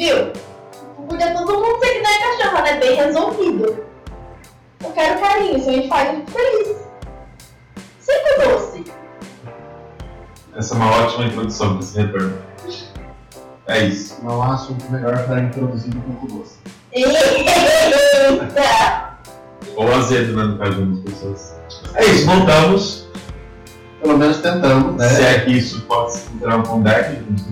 Viu? Podia todo mundo ser que nem a cachorra, né? Bem resolvido. Eu quero carinho, isso a gente faz muito feliz. Sempre doce. Essa é uma ótima introdução para esse retorno. É isso. Não há assunto melhor para introduzir do que o doce. Eita! Ou azedo, né, no caso de algumas pessoas. É isso, voltamos. Pelo menos tentamos, né? Se é que isso pode se entrar um comeback, a gente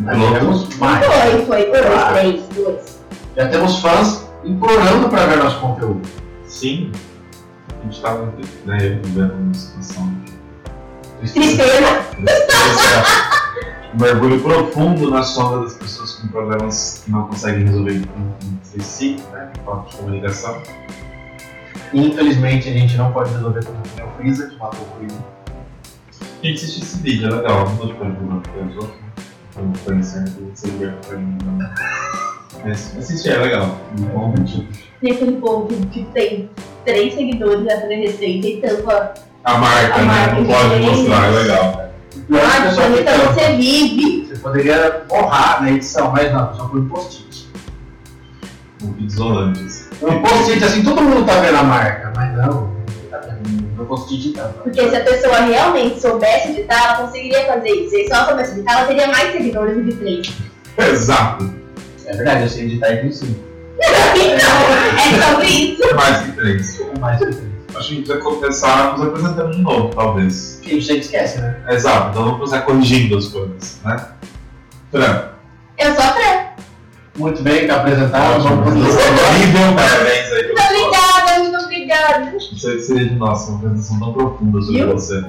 mais. Foi, foi, dois, Claro. três, dois. Já temos fãs implorando para ver nosso conteúdo. Sim. A gente estava né, vivendo uma situação Tristeza. um mergulho profundo na sombra das pessoas com problemas que não conseguem resolver entre si, né? Falta de comunicação. Infelizmente a gente não pode resolver tudo com o Freeza, que matou o Freeza. Quem assistir esse vídeo é legal, não pode perguntar para outros. Não conhecendo, você vê para mim. Mas assistir é legal. Bom, Tem aquele povo que, tem três seguidores a fazer receita e tampa. A marca, A né? marca não pode diferente. mostrar, é legal. Pior que a pessoa Anitta, fica- você vive. Você poderia borrar na edição, mas não, só foi um post-it. Um Isolantes. Um post-it assim, todo mundo tá vendo a marca, mas não, ninguém tá vendo. Meu post-it tá. Porque se a pessoa realmente soubesse editar, ela conseguiria fazer isso. E se ela soubesse editar, ela teria mais seguidores do que três. Exato. É verdade, eu sei editar e sim. Então, é sobre isso. Mais que três. É mais que isso. Acho que a gente vai começar nos apresentando de novo, talvez. Que a gente esquece, né? Exato, então vamos começar corrigindo as coisas, né? Fran, Eu sou a Fran. Muito bem, tá apresentado. Vamos Incrível, parabéns aí. Seria de nossa, uma apresentação tão profunda sobre Viu? você.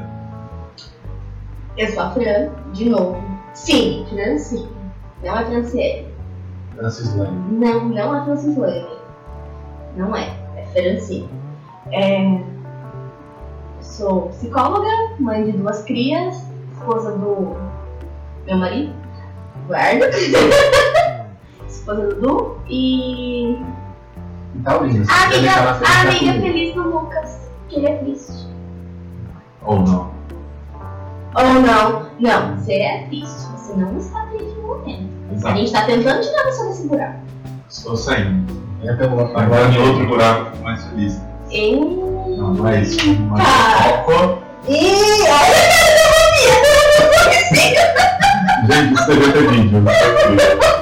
Eu sou a Fran, de novo. Sim, Francine. Não é Franciele. Francis Lane. Não, não é Francislane. Não é. É Francine. É... Sou psicóloga, mãe de duas crias, esposa do meu marido, Eduardo. esposa do Du e E Taurina. a amiga, a feliz, tá amiga feliz do Lucas, que ele é triste. Ou não. Ou não. Não, você é triste. Você não está triste no momento. A Exato. gente está tentando tirar você desse buraco. Estou saindo. É Agora em outro buraco, fico mais feliz. E... Não, não é isso. Mas Tá. foco. Ih, olha a Gente, isso deve ter vídeo.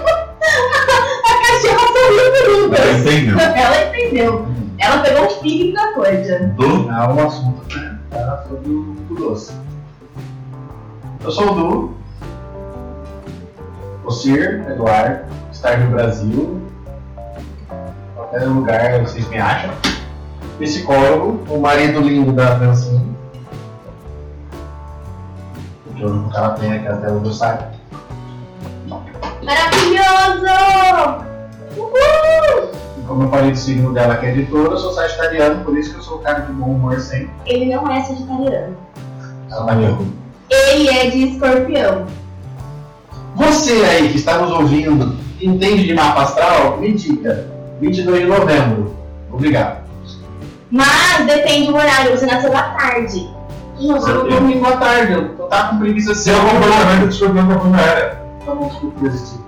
A cachorra sorriu pro Lucas. entendendo? Ela entendeu. Ela pegou o feeling da coisa. Do Não, o assunto né? era sobre o do doce. Eu sou o Du. O Sir Eduardo. Estar no Brasil. Qualquer lugar vocês me acham. Psicólogo. O marido lindo da Francine. Que eu nunca ela tem aqui até onde eu saiba. Maravilhoso! Uhul! E como eu falei do signo dela que é editora, eu sou sagitariano, por isso que eu sou o cara de bom humor sempre. Ele não é sagitariano. Ela tá Ele é de escorpião. Você aí que está nos ouvindo, entende de mapa astral? Me diga. 22 de novembro. Obrigado. Mas depende do horário. Você nasceu à tarde. Nossa, eu Ok. domingo à tarde, eu tô tá com preguiça seu comportamento de escorpião pra era. Tá bom, desculpa por existir.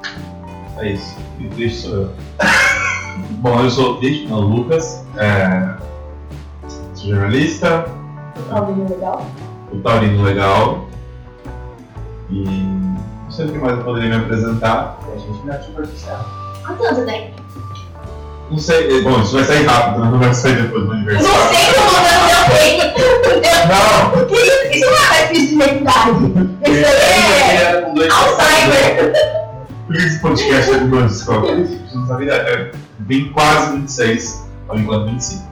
É isso. E triste sou eu. Bom, eu sou o triste, não, o Lucas. É... Sou jornalista, Tá ouvindo legal? o Taurino Legal. E não sei o que mais eu poderia me apresentar. A gente não é superficial. Quantos anos você tem? Não sei. Bom, isso vai sair rápido, não vai sair depois do Não aniversário. sei como eu tenho. Não! Que isso? Isso não é mais de identidade. Isso aí é Alzheimer. Que esse podcast é de dois escolas? Você não sabia? É, vem quase 26, por enquanto 25.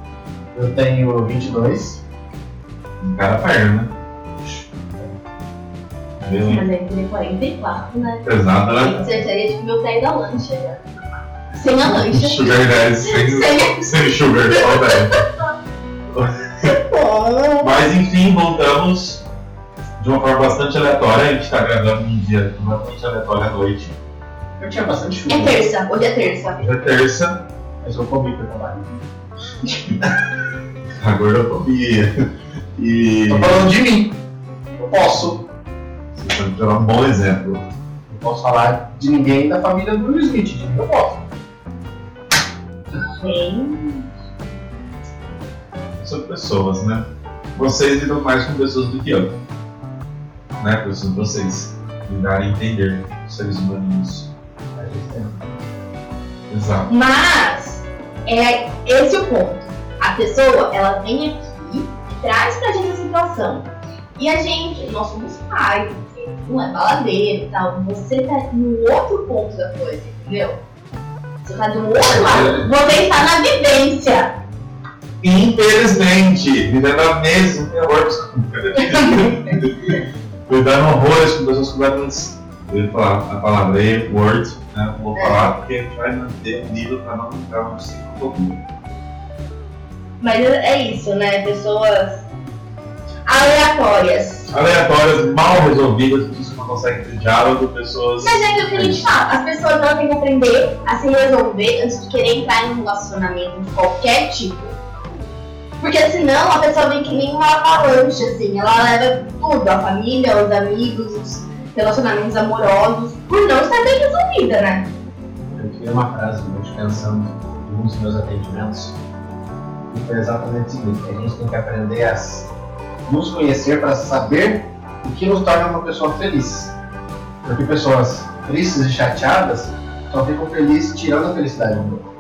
Eu tenho 22. Um cara perna, né? Viu? Mas ele teria 44, né? Pesado, né? Você seria tipo meu pé da lancha. né? Sem a lancha. Sugar Daddy, sem, Sem sem sugar, só velho. Mas enfim, voltamos de uma forma bastante aleatória. A gente tá gravando um dia completamente aleatório à noite. Eu tinha bastante chuva. É terça, hoje é terça. Hoje é terça, Mas eu comi pra trabalho. a gordofobia. E Tô falando de mim. Eu posso. você pode dar um bom exemplo. posso falar de ninguém da família do Will Smith, de mim eu posso. Sim. São pessoas, né? Vocês lidam mais com pessoas do que eu. Né? Pessoas de vocês. Lidar e entender os seres humanos. Tem. Exato. Mas é esse o ponto. A pessoa, ela vem aqui e traz pra gente a situação. E a gente, nós somos pais, não é baladeiro e tal. Você tá no outro ponto da coisa, entendeu? Você tá do outro lado. Você está na vivência. Infelizmente, vivendo a mesma. Cuidando horrores com pessoas completamente. Eu falar a palavra word, né? Não vou É. falar porque a gente vai manter o nível para não entrar no psicofobia. Mas é isso, né? Pessoas aleatórias. Aleatórias, mal resolvidas, pessoas que não conseguem ter diálogo, pessoas. Mas é aquilo que a gente fala, as pessoas elas têm que aprender a se resolver antes de querer entrar em um relacionamento de qualquer tipo. Porque senão a pessoa vem que nem uma avalanche, assim, ela leva tudo, a família, os amigos, os relacionamentos amorosos, por não estar bem resolvida, né? Eu tive uma frase hoje pensando em um dos meus atendimentos e foi exatamente o seguinte: a gente tem que aprender a nos conhecer para saber o que nos torna uma pessoa feliz. Porque pessoas tristes e chateadas só ficam felizes tirando a felicidade do outro.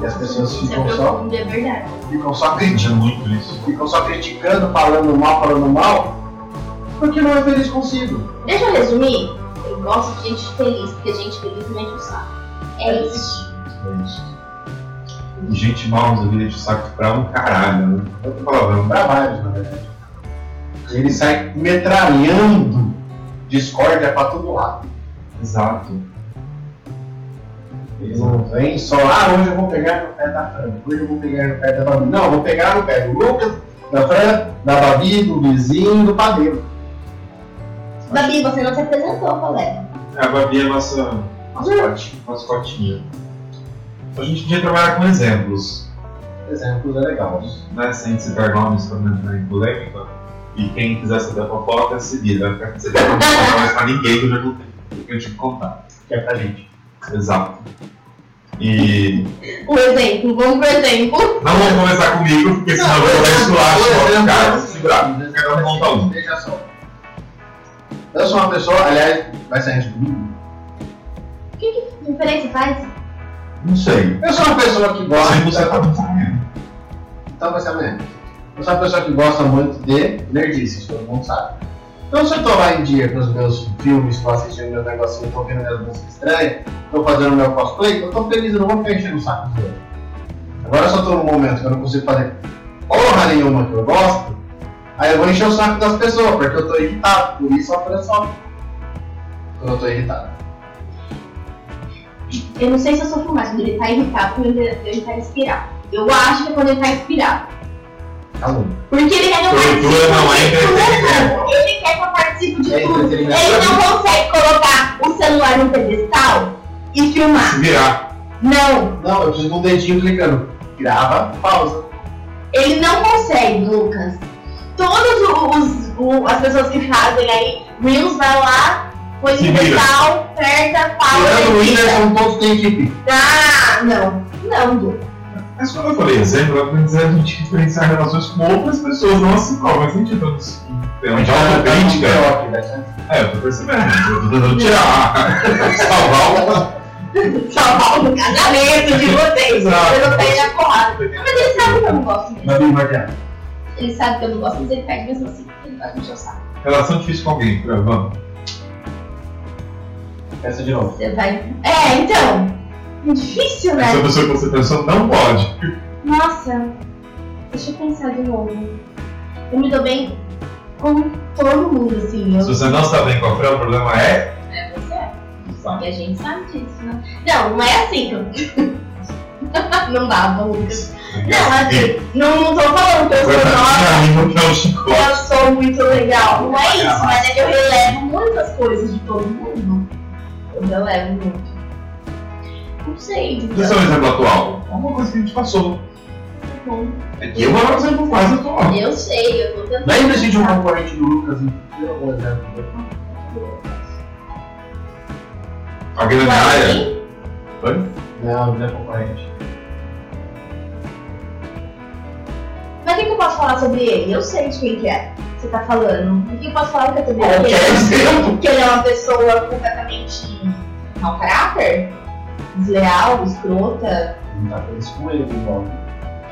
E as pessoas Isso é ficam só, é verdade. ficam só criticando, muito isso. ficam só criticando, falando mal, falando mal, porque não é feliz consigo. Deixa eu resumir. Eu gosto de gente feliz, porque gente feliz não enche o saco. É isso. É isso. E gente mal resolvida de saco pra um caralho, né? Outra palavrão. Para vários, na verdade. Ele sai metralhando discórdia para todo lado. Exato. Ele não vem só, ah, hoje eu vou pegar no pé da Fran, hoje eu vou pegar no pé da Babi. Não, eu vou pegar no pé do Lucas, da Fran, da Babi, do vizinho, do padeiro. Babi, você não se apresentou, colega. A Babi é a nossa Mascote. mascotinha. A gente podia trabalhar com exemplos, Exemplos é legal. né? Sem citar nomes para não entrar em polêmica. E quem quiser saber a fofoca, se vira. Vai ficar sem saber não contar mais pra ninguém que eu já contei. Porque eu tive que contar. Que é pra gente. Exato. E O exemplo, vamos pro exemplo. não vamos começar comigo, porque senão eu vou dar esculacho. Cara, se segurar. Cada um conta um. Veja só. Eu sou uma pessoa, aliás, vai sair antes comigo. Que diferença faz? Não sei. Eu sou uma pessoa que gosta. Você você tá. Então vai ser amanhã. Eu sou uma pessoa que gosta muito de nerdices, todo mundo sabe. Então se eu tô lá em dia com os meus filmes, tô assistindo meus negocinhos, tô vendo minhas músicas estranhas, tô fazendo meu cosplay, eu tô feliz, eu não vou ficar enchendo o saco dos outros. Agora eu tô num momento que eu não consigo fazer porra nenhuma que eu gosto, aí eu vou encher o saco das pessoas, porque eu tô irritado, por isso a pressão. Quando eu tô irritado. Eu não sei se eu sofro mais quando ele tá irritado quando ele, ele tá inspirado. Eu acho que é quando ele tá inspirado. Calma. Porque ele quer que eu participe é de tudo. Ele quer que eu participe de tudo. Ele não consegue colocar o celular no pedestal e filmar. Se virar. Não. Não, eu preciso de um dedinho clicando. Grava, pausa. Ele não consegue, Lucas. Todas o- as pessoas que fazem aí, Reels vai lá, põe vira. pedestal, aperta, pausa Tirando o e. Whindersson, todos têm equipe. Ah, não. Não, Du. Mas quando eu falei exemplo, eu dizer a gente diferenciar relações com outras pessoas, não assim como. Mas a gente tá tem uma autocrítica. É, eu tô percebendo. Eu tô tentando tirar. Salvar uma. Salvar o casamento de vocês. Eu não pego na porrada. Mas ele sabe que eu não gosto mesmo. Martelo. Ele sabe que eu não gosto, mas ele pede mesmo assim. Ele vai me encher o saco. Relação difícil com alguém, gravando. Essa de novo. Você vai. É, então. Difícil, né? Essa pessoa que você pensou não pode. Nossa. Deixa eu pensar de novo. Eu me dou bem com todo mundo, assim. Se Eu... você não está bem com a Fran, o problema é. É você. Sabe? E a gente sabe disso, né? Não, não é assim que não dá, Lucas. Não, assim, não, não tô falando que eu sou nova. eu sou muito legal. Não é isso, mas é que eu relevo muitas coisas de todo mundo. Eu relevo muito. Não sei. Esse é um exemplo atual. É uma coisa que a gente passou. Bom, É que eu é um exemplo mais atual. Eu sei, eu tô tentando. Lembre-se de um concorrente do Lucas e amor de Deus. Alguém da minha área? Oi? Não, não é concorrente. Mas o que, que eu posso falar sobre ele? Eu sei de quem que é. Você tá falando. O que eu posso falar que eu tô Qualquer exemplo. Que ele é uma pessoa completamente mau caráter? Desleal, escrota. Não tá feliz com ele, igual.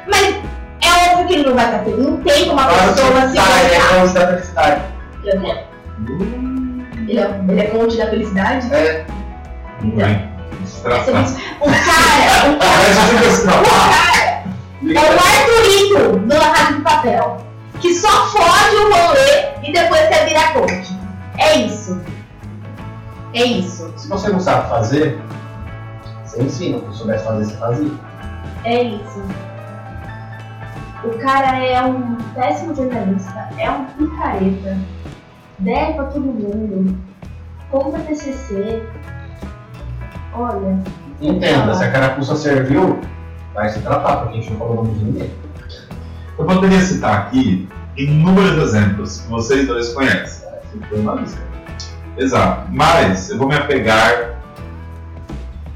Mas é óbvio que ele não vai estar feliz. Não tem como uma pessoa se tá, ele é olhar. fonte da felicidade. Ele é, ele é, ele é fonte da felicidade? É, Não vai. Essa é. O cara, o cara, que o cara é o Arthurito do La Casa de Papel. Que só fode o rolê e depois quer virar coach. É isso. É isso. se você não sabe fazer, você ensina. Se soubesse fazer, você fazia. É isso. O cara é um péssimo jornalista, é um picareta, deve pra todo mundo, compra TCC. Olha. Entenda, se a carapuça serviu, vai se tratar, porque a gente não falou o nome de ninguém. Eu poderia citar aqui inúmeros exemplos que vocês dois conhecem. Lista. Exato. Mas eu vou me apegar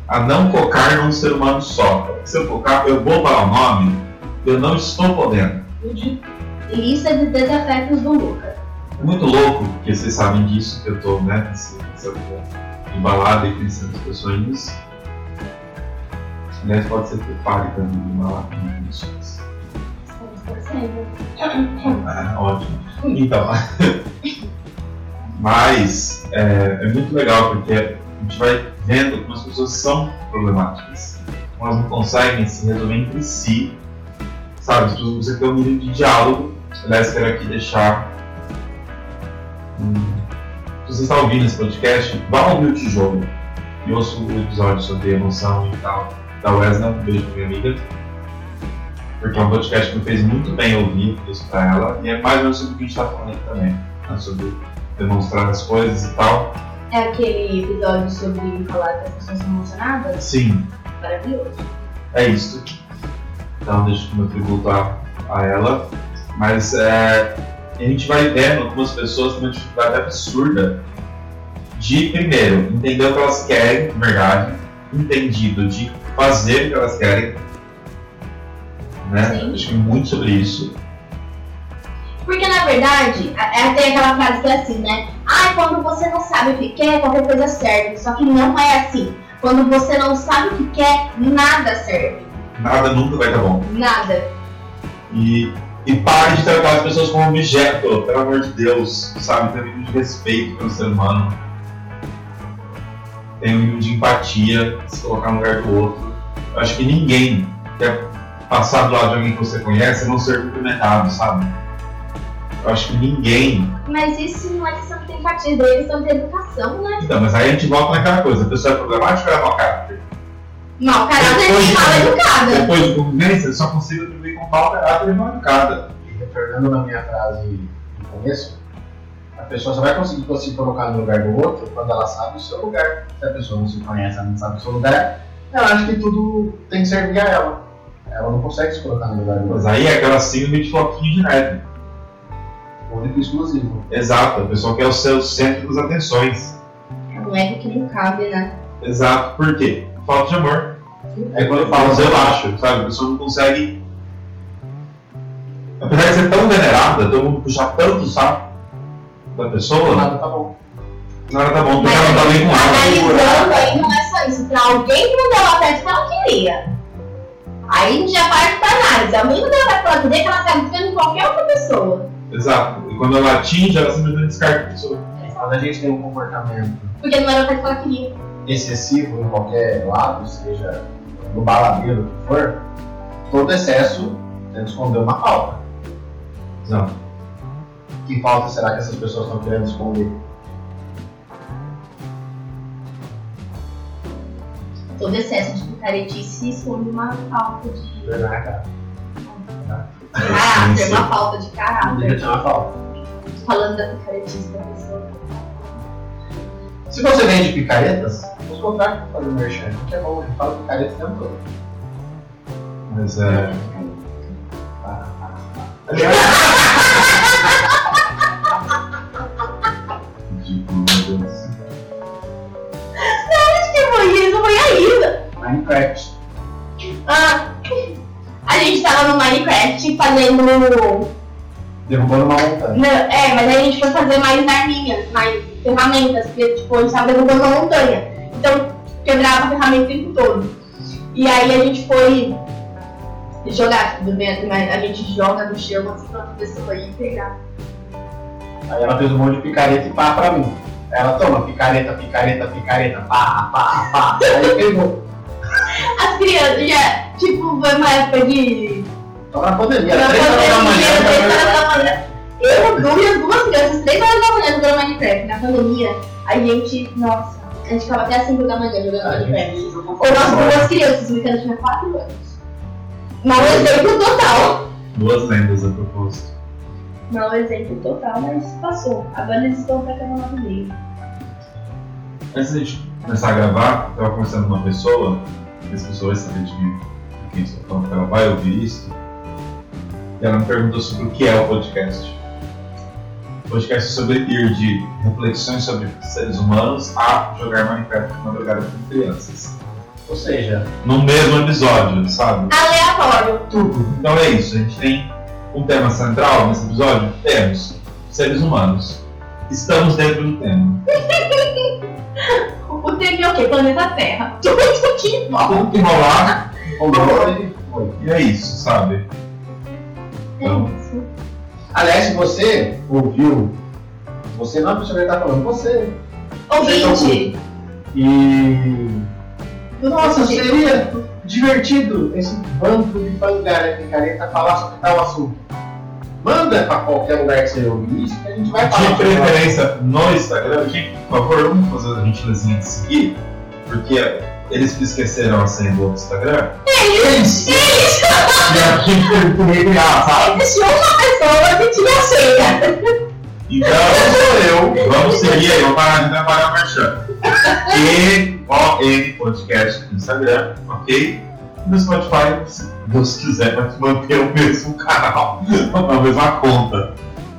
a não focar num ser humano só. Se eu focar, eu vou falar o nome, eu não estou podendo. Lista de desafetos do Luca. É muito louco, porque vocês sabem disso, que eu tô, né, nessa embalada e conhecendo as pessoas. Aliás, pode ser que eu pare também de embalar com isso. Ah, ótimo. Então, mas é, é muito legal porque a gente vai vendo como as pessoas são problemáticas. Como elas não conseguem se resolver entre si. Sabe, as pessoas não conseguem ter um mínimo de diálogo. Aliás, quero aqui deixar. hum, se você está ouvindo esse podcast, vá ouvir o tijolo e ouça o episódio sobre emoção e tal da Wesley. Um beijo pra minha amiga porque é um podcast que me fez muito bem ouvir isso pra ela, e é mais ou menos sobre o que a gente tá falando aqui também, né? sobre demonstrar as coisas e tal. É aquele episódio sobre falar que as pessoas são emocionadas? Sim, Maravilhoso. é isso. Então deixa o meu tributo a, a ela, mas é, a gente vai vendo algumas pessoas têm uma dificuldade absurda de, primeiro, entender o que elas querem, de verdade, entendido de fazer o que elas querem, né? Sim. Acho que muito sobre isso. Porque na verdade, é tem aquela frase que é assim, né? Ah, quando você não sabe o que quer, qualquer coisa serve. Só que não é assim. Quando você não sabe o que quer, nada serve. Nada nunca vai dar bom. Nada. E, e pare de tratar as pessoas como objeto, pelo amor de Deus, sabe? Tem um de respeito pelo ser humano. Tem um mínimo de empatia, se colocar no lugar do outro. Eu acho que ninguém quer passar do lado de alguém que você conhece e não ser cumprimentado, sabe? Eu acho que ninguém. Mas isso não é questão de empatia deles, questão de educação, né? Então, mas aí a gente volta naquela coisa: a pessoa é problemática ou é mau caráter? Mau caráter Depois e mal educada. Depois de convivência, eu só consigo viver com mau caráter e mal educada. E retornando na minha frase no começo, a pessoa só vai conseguir se colocar no lugar do outro quando ela sabe o seu lugar. Se a pessoa não se conhece, ela não sabe o seu lugar, ela acha que tudo tem que servir a ela. Ela não consegue se colocar no lugar do Mas outro. aí é aquela síndrome de floquinho de neve. Único e exclusivo. Exato, a pessoa quer o seu centro das atenções. Não é que não cabe, né? Exato, por quê? Falta de amor. Aí quando eu falo, eu acho, sabe? A pessoa não consegue. Apesar de ser tão venerada, todo mundo puxar tanto o saco da pessoa, nada tá bom. nada tá bom, porque ela não tá bem com analisando ela. aí não é só isso. Pra alguém que não deu afeto que ela queria. Aí a gente já parte pra análise. Alguém não deu afeto que ela queria, que ela ficando em qualquer outra pessoa. Exato. E quando ela atinge, ela simplesmente descarta a pessoa. Quando a gente tem um comportamento Porque não era o que ela queria. excessivo em qualquer lado, seja no baladeiro, o que for, todo excesso tenta esconder uma falta. Exato. Que falta será que essas pessoas estão querendo esconder? Todo excesso de picaretice esconde uma falta de na cara. Sim, sim. uma falta de caráter. ser uma falta. Falando da picaretice da pessoa. Se você vende picaretas, os contratos para fazer merchan, que é bom, gente fala picareta o tempo todo. Mas é. Deus. Fazendo. Derrubando uma montanha. Não, é, mas aí a gente foi fazer mais arminhas, mais ferramentas, porque tipo, a gente tava derrubando uma montanha. Então quebrava a ferramenta o tempo todo. E aí a gente foi jogar, tudo bem, a gente joga no chão assim pra pessoa ir pegar. Aí ela fez um monte de picareta e pá pra mim. Aí ela toma picareta, picareta, picareta, pá, pá, pá. Aí pegou. As crianças já, tipo, foi uma época de. Na pandemia, Na pandemia. Eu, duas, duas crianças, três horas da manhã jogando Minecraft. Na pandemia, a gente, nossa, a gente ficava até as 5 da manhã jogando Minecraft. Ou fora. duas crianças, o Ricardo tinha 4 anos. Mau exemplo total. Duas lendas a propósito. Mau exemplo total, mas passou. Agora eles estão pra cada lado dele. Antes da gente começar a gravar, eu tava conversando com uma pessoa, as pessoas sabem de mim, de quem estou falando, que ela vai ouvir isso, ela me perguntou sobre o que é o podcast. O podcast é sobre ir de reflexões sobre seres humanos a jogar Minecraft de madrugada com crianças. Ou seja, No mesmo episódio, sabe? Aleatório. Tudo. Então é isso, a gente tem um tema central nesse episódio? Temos. Seres humanos. Estamos dentro do tema. O tema é o quê? Planeta Terra. Tudo que importa. Tudo que rolar, rolou e foi. e é isso, sabe? Então. Aliás, se você ouviu, você não é a pessoa que ele tá falando, você. Ouvinte. E. Nossa, seria divertido esse bando de pangaré picareta falar sobre tal assunto. Manda pra qualquer lugar que você ouvir isso que a gente vai falar. de preferência no Instagram, que, por favor, vamos fazer a gentileza de seguir, porque eles esqueceram a senha do Instagram. Eles! E a gente teve que recriar, sabe? Existiu uma pessoa que tinha senha. Então, sou eu. Vamos seguir aí, vamos parar de trabalhar marchando. E-O-N Podcast no Instagram, ok? No Spotify, se Deus quiser, vai manter o mesmo canal, a mesma conta,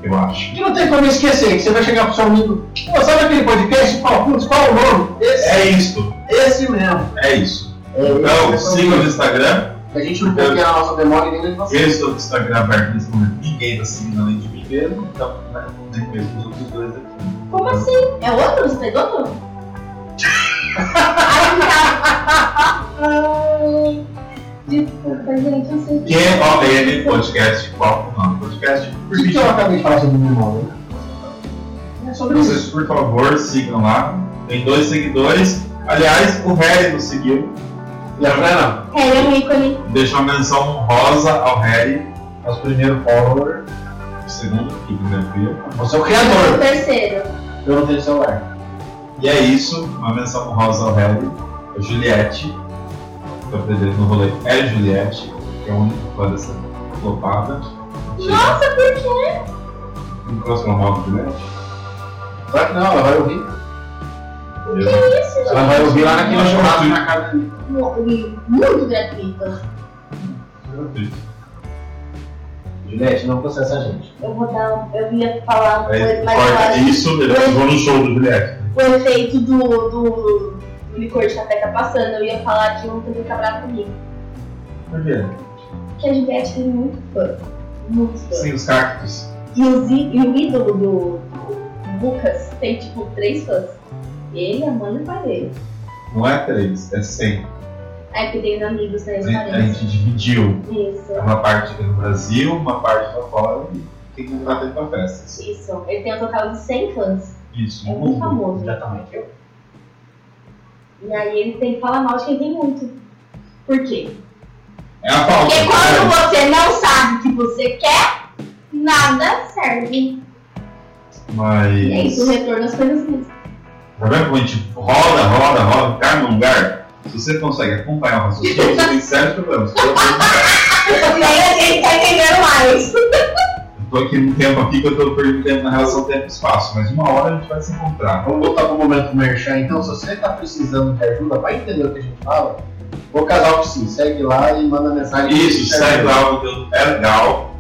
eu acho. E não tem como esquecer que você vai chegar pro seu amigo. Pô, sabe aquele podcast? Putz, qual o nome? Esse, É isso, esse mesmo. é isso. É, Então, esse siga no Instagram. A gente não tem a nossa memória nem de você. Eu estou no Instagram aberto nesse momento. Ninguém está seguindo além de mim mesmo, então né, nem mesmo os outros dois aqui. Como assim? É outro? Você outro? Ai, tá. Ai, Desculpa, gente, eu sei que. Q-O-N Podcast, qual o? Podcast Por por que que eu acabei de falar sobre memória? É sobre Vocês, isso. por favor, sigam lá. Tem dois seguidores. Aliás, o Harry nos seguiu. E a Fran É, ele é um ícone. Deixa uma menção honrosa ao Harry. não. Nosso primeiro follower. O segundo, que primeiro fui eu. Você é o O criador. terceiro. Eu não tenho celular. E é isso, uma menção honrosa ao Harry. A Juliette. Tô aprendendo no rolê. É Juliette, que é o único fã dessa flopada. Nossa, por quê? Não posso falar mal da Juliette? Claro que não, ela vai ouvir. Eu Isso, Ela vai ouvir lá naquele churrasco na casa dele. Mu- Muito gratuito. Juliette, não processa a gente. Eu vou dar. Eu ia falar coisa, mas corta acho isso, eu vou no show do Juliette. o efeito do, do, do licor de café tá passando. Eu ia falar que ontem ficar bravo comigo. Por quê? Porque a Juliette tem muito fã. Muito. Sem os cactos. E, os e o ídolo do, Lucas tem tipo três fãs. Ele, a mãe e o pai dele. Não é três, é cem. Aí porque tem os amigos, né? Os A, gente dividiu Isso, uma parte no Brasil, uma parte lá fora e quem não tá dentro da festa. isso. Ele tem um total de 100 fãs. Isso, É muito mundo. famoso. Exatamente. E aí ele tem que falar mal de quem tem muito. Por quê? É a falta. Porque quando você não sabe o que você quer, nada serve. E é isso, o Mas. retorno às coisas mesmo. Tá vendo como a gente roda, roda, roda, cai no lugar? Se você consegue acompanhar o raciocínio, você tem sérios problemas. E aí a gente tá entendendo mais. Tô aqui num tempo aqui que eu tô perdendo tempo na relação tempo e espaço, mas uma hora a gente vai se encontrar. Vamos voltar pro momento merchan. Então, se você tá precisando de ajuda pra entender o que a gente fala, o casal que sim, segue lá e manda mensagem. Isso, segue lá, o conteúdo é legal.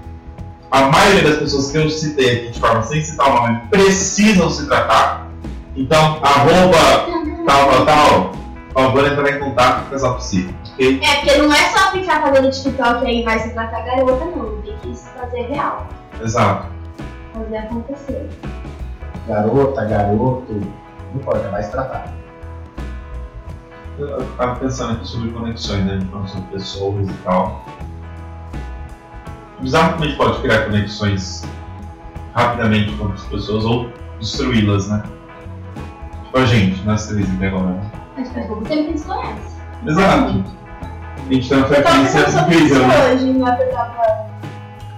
A maioria das pessoas que eu citei aqui de forma sem citar o nome precisam se tratar. Então, arroba tal, tal, tal, por favor, entrar em contato com o casal psi. É, porque não é só ficar fazendo TikTok aí vai se tratar garota, não. porque quis fazer real. Exato. Fazer acontecer. Garota, garoto, não importa, vai se tratar. Eu tava pensando aqui sobre conexões, né? Falando sobre pessoas e tal. Bizarro como a gente pode criar conexões rapidamente com outras pessoas ou destruí-las, né? Tipo a gente, nós três aqui agora. né? Mas faz pouco tempo que a gente se conhece. Exato. A gente frequência pensando sobre isso incrível, né? hoje, na hora que eu tava.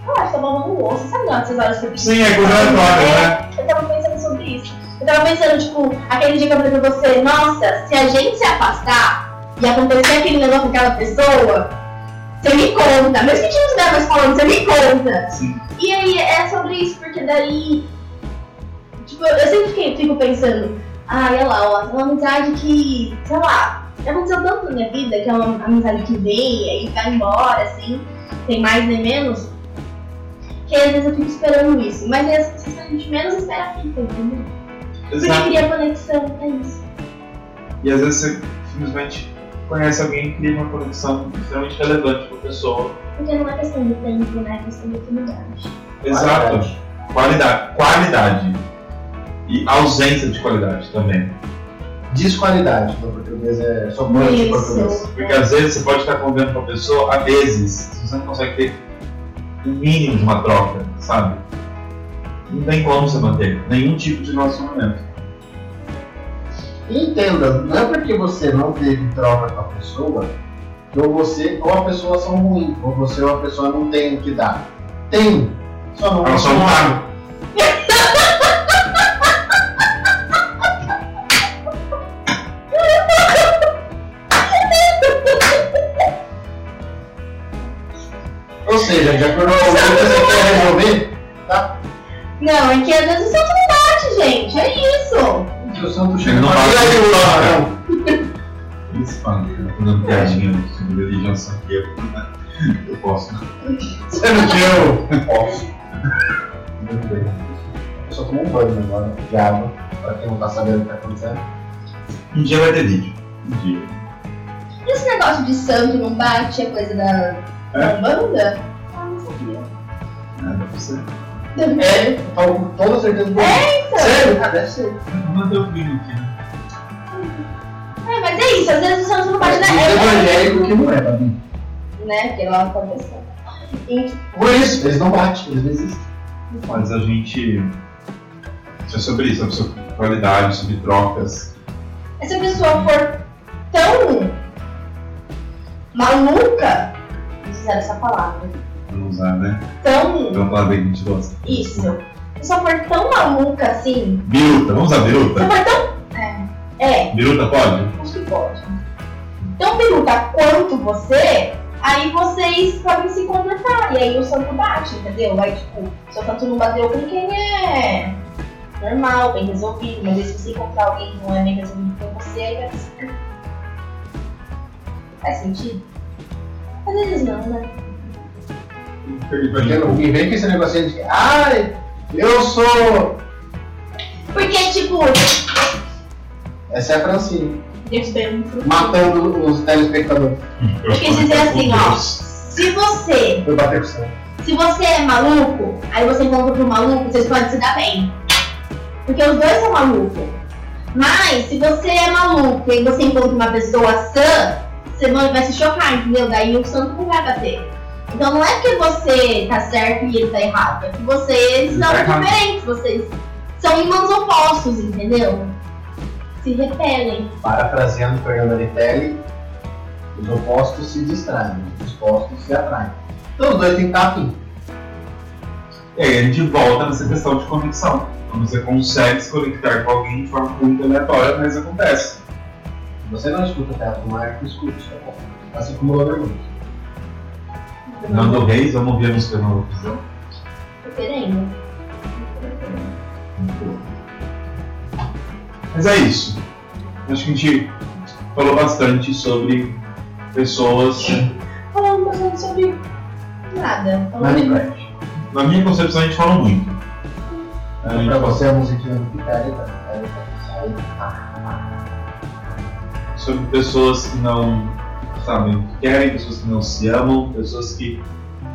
Eu acho que tava lavando louça, sabe lá, essas horas que eu Sim, é contraditório, né? Eu tava pensando sobre isso. Eu tava pensando, tipo, aquele dia que eu falei pra você, nossa, se a gente se afastar e acontecer aquele negócio com aquela pessoa, você me conta. Mesmo que a gente não estiver mais falando, você me conta. Sim. E aí é sobre isso, porque daí. Tipo, eu sempre fico pensando, ah, olha lá, ó, é uma amizade que, sei lá, aconteceu tanto na minha vida, que é uma amizade que vem e vai embora, assim, tem mais nem menos, que às vezes eu fico esperando isso. Mas é as pessoas que a gente menos espera fica, entendeu? Porque Exato. cria conexão, é isso. E às vezes você simplesmente conhece alguém e cria uma conexão extremamente relevante com a pessoa. Porque não é questão de tempo, né? É questão de afinidade. Exato. Qualidade. Qualidade. E ausência de qualidade também. Desqualidade, no português é sobrante em português. Porque às vezes você pode estar convivendo com a pessoa meses, se você não consegue ter o mínimo de uma troca, sabe? Não tem como você manter nenhum tipo de relacionamento. E entenda, não é porque você não teve troca com a pessoa que ou você ou a pessoa são ruins, ou você ou a pessoa não tem o que dar. Tem, só não Ela só não. Seja, de acordo com o que você quer resolver, tá? Não, é que às vezes o santo não bate, gente. É isso. Se o santo chega não bate, "E aí, ele Lula?" não Isso, mano, eu tô dando piadinha sobre religião sanguínea. Eu posso. Você não tinha o. Posso. Muito bem. Eu só tomo um banho agora de água, pra quem não tá sabendo o que tá acontecendo. Um dia vai ter vídeo. Um dia. E esse negócio de santo não bate é coisa da, da banda? É, deve É, falo com toda certeza do É, então. Sério? Ah, deve ser. Vou manter o vídeo aqui? É, mas é isso. Às vezes o santo não bate na Mas é, evangélico que não é, Babi. Né? Porque lá tá pensando. E Por isso, eles não batem, eles desistem. Mas a gente. Isso é sobre isso, sobre qualidade, sobre trocas. se a pessoa for tão maluca, não essa palavra, Vamos usar, né? tão. Então falar bem que a gente gosta. Isso. Se pessoa for tão maluca assim, Biruta, vamos usar se biruta? for tão. É. É. Biruta pode? Acho que pode. Tão peruca quanto você, aí vocês podem se conversar. E aí o santo bate, entendeu? Aí, tipo, seu santo não bateu com quem é normal, bem resolvido. Mas se você encontrar alguém que não é bem resolvido com você, aí vai ser. Faz sentido? Às vezes não, né? Porque não me vem com esse negocinho de ai, eu sou. Porque, tipo, Essa é a Francine, matando os telespectadores. Eu quis dizer assim, ó. Se você Foi bater com. Se você é maluco, aí você encontra outro maluco, vocês podem se dar bem. Porque os dois são malucos. Mas, se você é maluco e você encontra uma pessoa sã, você vai se chocar, entendeu? Daí o santo não vai bater. Então não é que você tá certo e ele tá errado, é que vocês são tá diferentes, vocês são irmãos opostos, entendeu? Se repelem. Parafraseando Fernando Aritelli, os opostos se distraem, os opostos se atraem. Então os dois têm que estar afim. E aí a gente volta nessa questão de conexão. Quando você consegue se conectar com alguém de forma muito aleatória, mas acontece. Você não escuta teatro do Marco, escute, tá bom? Assim como o Lover Nando Reis, vamos ouvir a música nova visão. Tô querendo. Mas é isso. Acho que a gente falou bastante sobre pessoas. Falando bastante sobre nada. Minecraft. Na minha concepção, a gente falou muito. A gente Pra falou você a musiquinha do Picard, tá? sobre pessoas que não sabem o que querem, pessoas que não se amam, pessoas que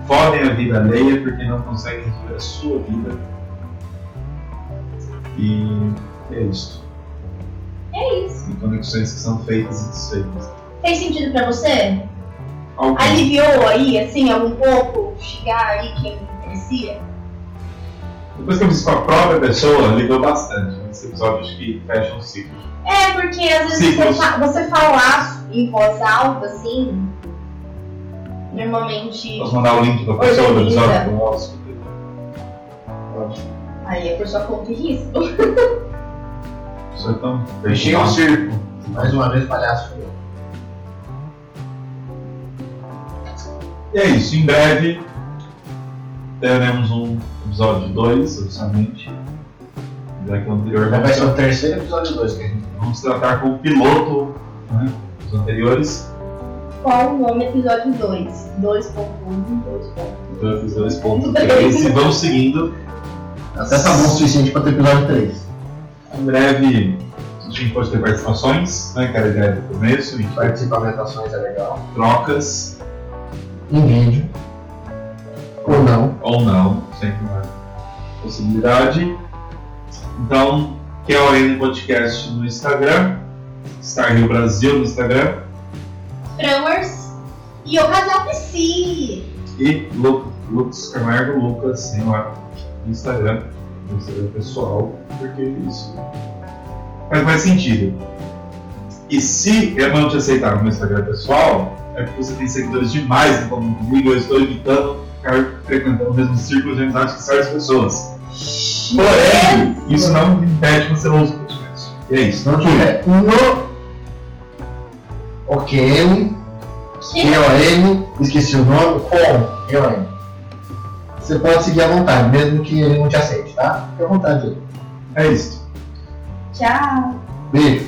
fodem a vida alheia porque não conseguem resolver a sua vida. E é isso. É isso. E conexões que são feitas e desfeitas. Fez sentido pra você? Algum. Aliviou aí, assim, algum pouco? Chegar aí quem merecia? Depois que eu fiz com a própria pessoa, aliviou bastante. Esse episódio acho que fecha um ciclo. É, porque às vezes você, Ciclos. fa você falar em voz alta, assim, normalmente. Posso mandar o link da pessoa do episódio pro nosso? Aí a pessoa conta em risco. Isso é tão Fechei o circo. Mais uma vez, palhaço. E é isso, em breve teremos um episódio 2, oficialmente. O anterior Já vai ser o terceiro episódio 2 que a gente vamos tratar com o piloto né, dos anteriores. Qual o nome episódio 2? 2.1, 2.1. Então eu fiz 2.3 e vamos seguindo. Até tá bom o suficiente pra ter episódio 3. Em breve a gente pode ter participações, né, que era a ideia do começo, ter Participamentações é legal. trocas Em vídeo. Ou não. ou não, sempre uma possibilidade. Então, que é o Arena Podcast no Instagram, Star Rio Brasil no Instagram Framers e o casal PC. e Lu, Lucas Camargo Lucas tem lá no Instagram, no Instagram pessoal, porque isso faz mais sentido. E se eu não te aceitar no meu Instagram pessoal, é porque você tem seguidores demais em comum comigo, eu estou evitando ficar frequentando o mesmo círculo de amizade que certas pessoas. Porém, isso não impede que você ouça o podcast. E é isso. Não tiver no OQM, QOM, esqueci o nome, com QOM. Você pode seguir à vontade, mesmo que ele não te aceite, tá? Fique à vontade aí. É isso. Tchau. Beijo.